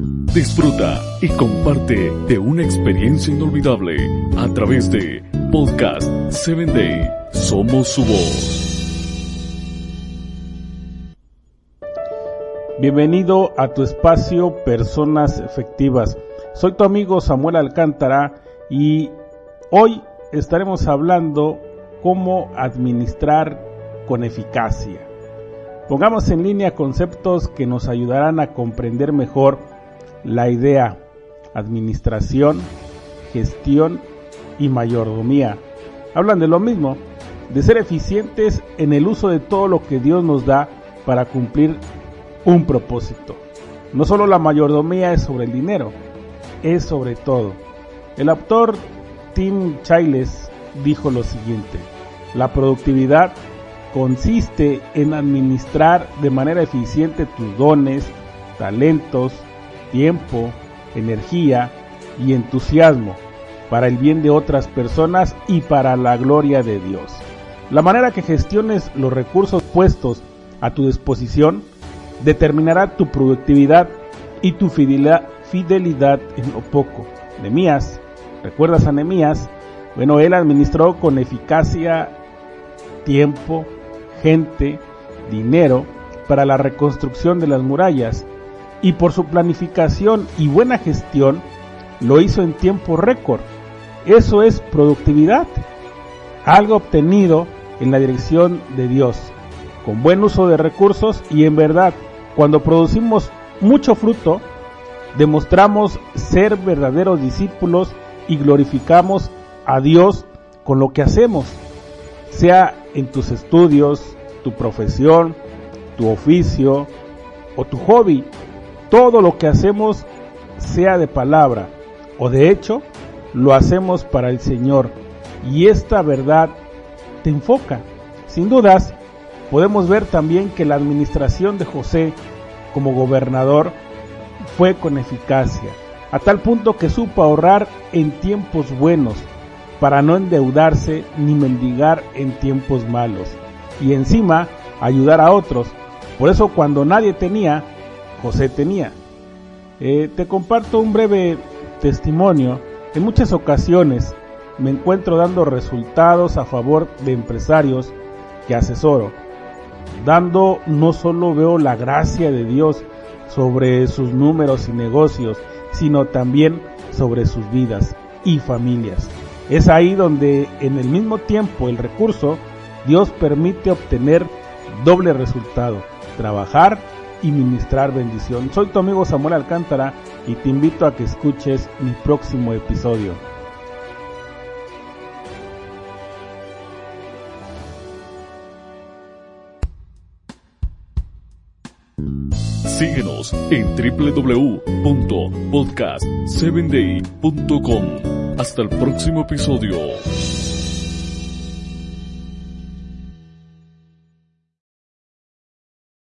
Disfruta y comparte de una experiencia inolvidable a través de Podcast 7 Day. Somos su voz. Bienvenido a tu espacio Personas Efectivas. Soy tu amigo Samuel Alcántara y hoy estaremos hablando cómo administrar con eficacia. Pongamos en línea conceptos que nos ayudarán a comprender mejor la idea administración, gestión y mayordomía. Hablan de lo mismo, de ser eficientes en el uso de todo lo que Dios nos da para cumplir un propósito. No solo la mayordomía es sobre el dinero, es sobre todo. El autor Tim Chiles dijo lo siguiente, la productividad consiste en administrar de manera eficiente tus dones, talentos, tiempo, energía y entusiasmo para el bien de otras personas y para la gloria de Dios. La manera que gestiones los recursos puestos a tu disposición determinará tu productividad y tu fidelidad, en lo poco. Nemías, ¿recuerdas a Nemías? Bueno, él administró con eficacia tiempo, gente, dinero para la reconstrucción de las murallas y por su planificación y buena gestión lo hizo en tiempo récord. Eso es productividad, algo obtenido en la dirección de Dios, con buen uso de recursos y en verdad cuando producimos mucho fruto, demostramos ser verdaderos discípulos y glorificamos a Dios con lo que hacemos, sea en tus estudios, tu profesión, tu oficio o tu hobby. Todo lo que hacemos, sea de palabra o de hecho, lo hacemos para el Señor. Y esta verdad te enfoca. Sin dudas, podemos ver también que la administración de José como gobernador fue con eficacia, a tal punto que supo ahorrar en tiempos buenos para no endeudarse ni mendigar en tiempos malos y encima ayudar a otros. Por eso cuando nadie tenía, José tenía. Eh, te comparto un breve testimonio. En muchas ocasiones me encuentro dando resultados a favor de empresarios que asesoro dando no solo veo la gracia de Dios sobre sus números y negocios, sino también sobre sus vidas y familias. Es ahí donde en el mismo tiempo el recurso Dios permite obtener doble resultado, trabajar y ministrar bendición. Soy tu amigo Samuel Alcántara y te invito a que escuches mi próximo episodio. Síguenos en www.podcast7day.com. Hasta el próximo episodio.